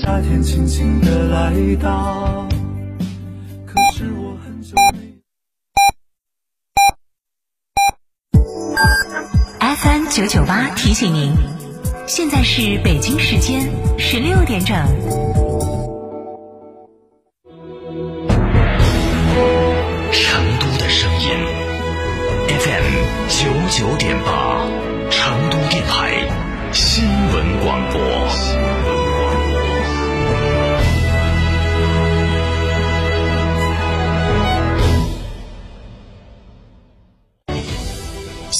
夏天轻轻的来到，可是我很久没。FM 九九八提醒您，现在是北京时间十六点整。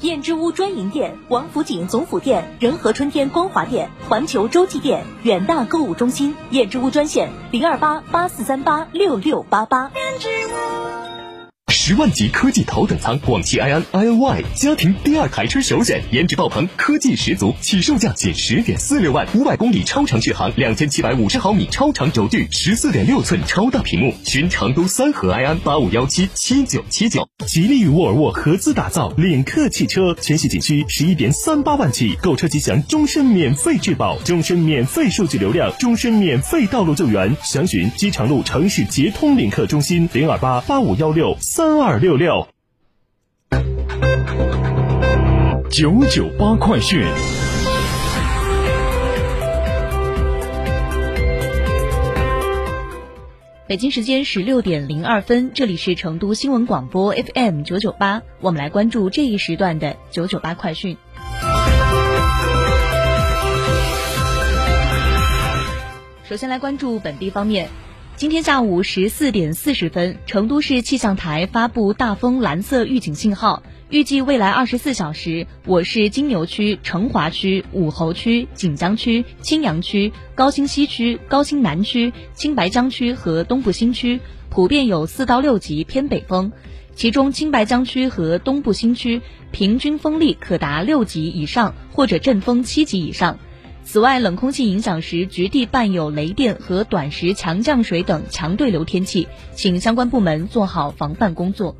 燕之屋专营店：王府井总府店、仁和春天光华店、环球洲际店、远大购物中心。燕之屋专线：零二八八四三八六六八八。十万级科技头等舱，广汽埃安 iNY 家庭第二台车首选，颜值爆棚，科技十足，起售价仅十点四六万，五百公里超长续航，两千七百五十毫米超长轴距，十四点六寸超大屏幕，寻成都三河埃安八五幺七七九七九。吉利与沃尔沃合资打造领克汽车，全系仅需十一点三八万起，购车即享终身免费质保、终身免费数据流量、终身免费道路救援。详询机场路城市捷通领克中心零二八八五幺六三二六六。九九八快讯。北京时间十六点零二分，这里是成都新闻广播 FM 九九八，我们来关注这一时段的九九八快讯。首先来关注本地方面，今天下午十四点四十分，成都市气象台发布大风蓝色预警信号。预计未来二十四小时，我市金牛区、成华区、武侯区、锦江区、青羊区、高新西区、高新南区、青白江区和东部新区普遍有四到六级偏北风，其中青白江区和东部新区平均风力可达六级以上或者阵风七级以上。此外，冷空气影响时，局地伴有雷电和短时强降水等强对流天气，请相关部门做好防范工作。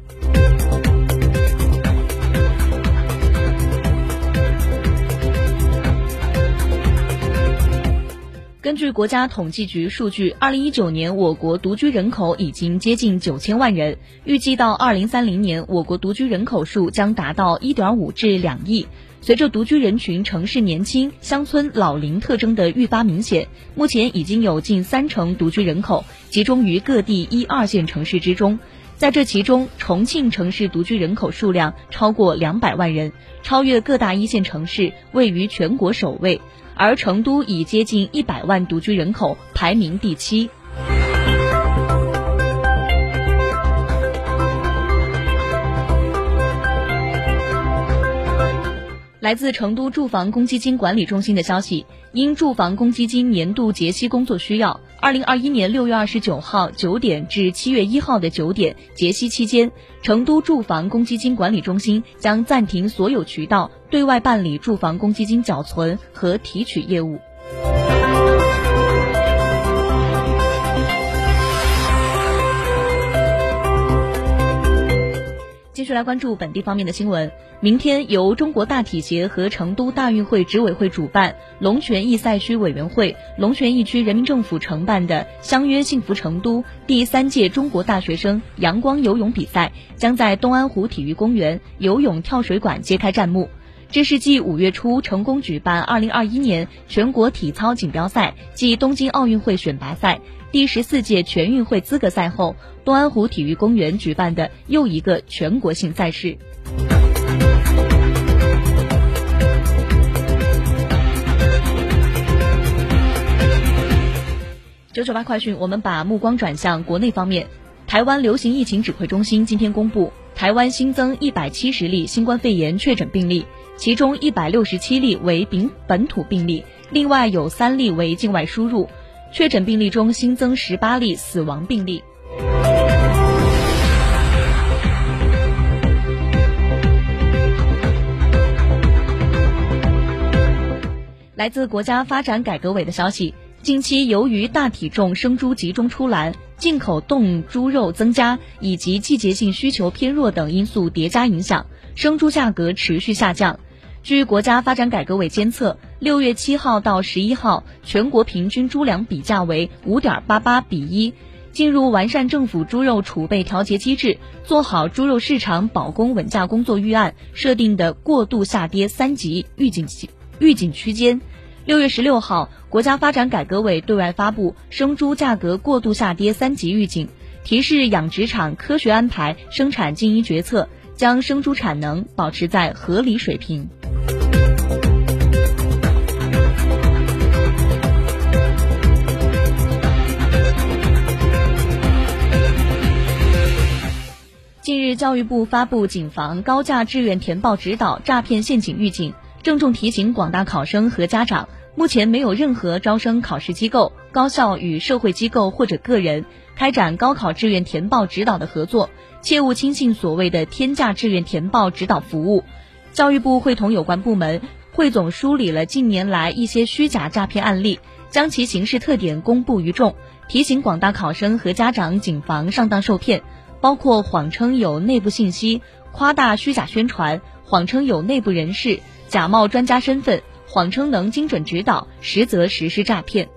根据国家统计局数据，二零一九年我国独居人口已经接近九千万人，预计到二零三零年，我国独居人口数将达到一点五至两亿。随着独居人群城市年轻、乡村老龄特征的愈发明显，目前已经有近三成独居人口集中于各地一二线城市之中。在这其中，重庆城市独居人口数量超过两百万人，超越各大一线城市，位于全国首位。而成都已接近一百万独居人口，排名第七。来自成都住房公积金管理中心的消息，因住房公积金年度结息工作需要，二零二一年六月二十九号九点至七月一号的九点结息期间，成都住房公积金管理中心将暂停所有渠道对外办理住房公积金缴存和提取业务。继续来关注本地方面的新闻。明天由中国大体协和成都大运会执委会主办，龙泉驿赛区委员会、龙泉驿区人民政府承办的“相约幸福成都”第三届中国大学生阳光游泳比赛，将在东安湖体育公园游泳跳水馆揭开战幕。这是继五月初成功举办2021年全国体操锦标赛暨东京奥运会选拔赛，第十四届全运会资格赛后，东安湖体育公园举办的又一个全国性赛事。九九八快讯，我们把目光转向国内方面。台湾流行疫情指挥中心今天公布，台湾新增一百七十例新冠肺炎确诊病例，其中一百六十七例为本本土病例，另外有三例为境外输入。确诊病例中新增十八例死亡病例。来自国家发展改革委的消息。近期由于大体重生猪集中出栏、进口冻猪肉增加以及季节性需求偏弱等因素叠加影响，生猪价格持续下降。据国家发展改革委监测，六月七号到十一号，全国平均猪粮比价为五点八八比一。进入完善政府猪肉储备调节机制，做好猪肉市场保供稳价工作预案设定的过度下跌三级预警预警区间。六月十六号，国家发展改革委对外发布生猪价格过度下跌三级预警，提示养殖场科学安排生产经营决策，将生猪产能保持在合理水平。近日，教育部发布谨防高价志愿填报指导诈骗陷阱预警，郑重提醒广大考生和家长。目前没有任何招生考试机构、高校与社会机构或者个人开展高考志愿填报指导的合作，切勿轻信所谓的天价志愿填报指导服务。教育部会同有关部门汇总梳理了近年来一些虚假诈骗案例，将其形式特点公布于众，提醒广大考生和家长谨防上当受骗，包括谎称有内部信息、夸大虚假宣传、谎称有内部人士、假冒专家身份。谎称能精准指导，实则实施诈骗。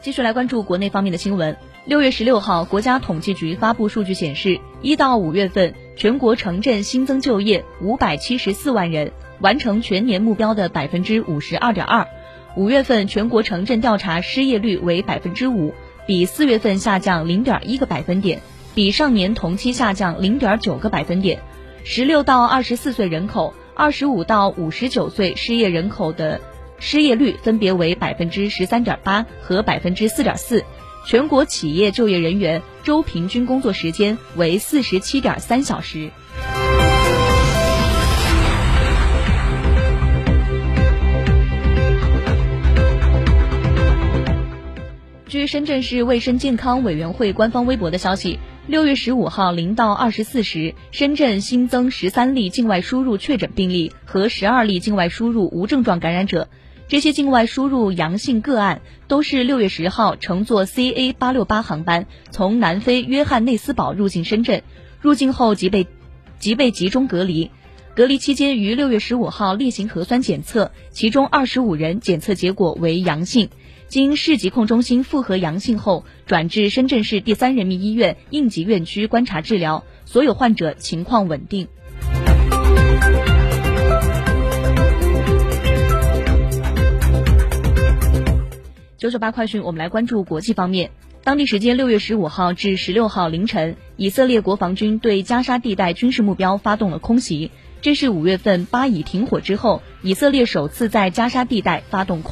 继续来关注国内方面的新闻。六月十六号，国家统计局发布数据显示，一到五月份全国城镇新增就业五百七十四万人，完成全年目标的百分之五十二点二。五月份全国城镇调查失业率为百分之五。比四月份下降零点一个百分点，比上年同期下降零点九个百分点。十六到二十四岁人口、二十五到五十九岁失业人口的失业率分别为百分之十三点八和百分之四点四。全国企业就业人员周平均工作时间为四十七点三小时。据深圳市卫生健康委员会官方微博的消息，六月十五号零到二十四时，深圳新增十三例境外输入确诊病例和十二例境外输入无症状感染者。这些境外输入阳性个案都是六月十号乘坐 CA 八六八航班从南非约翰内斯堡入境深圳，入境后即被即被集中隔离。隔离期间于六月十五号例行核酸检测，其中二十五人检测结果为阳性。经市疾控中心复核阳性后，转至深圳市第三人民医院应急院区观察治疗，所有患者情况稳定。九九八快讯，我们来关注国际方面。当地时间六月十五号至十六号凌晨，以色列国防军对加沙地带军事目标发动了空袭，这是五月份巴以停火之后，以色列首次在加沙地带发动空。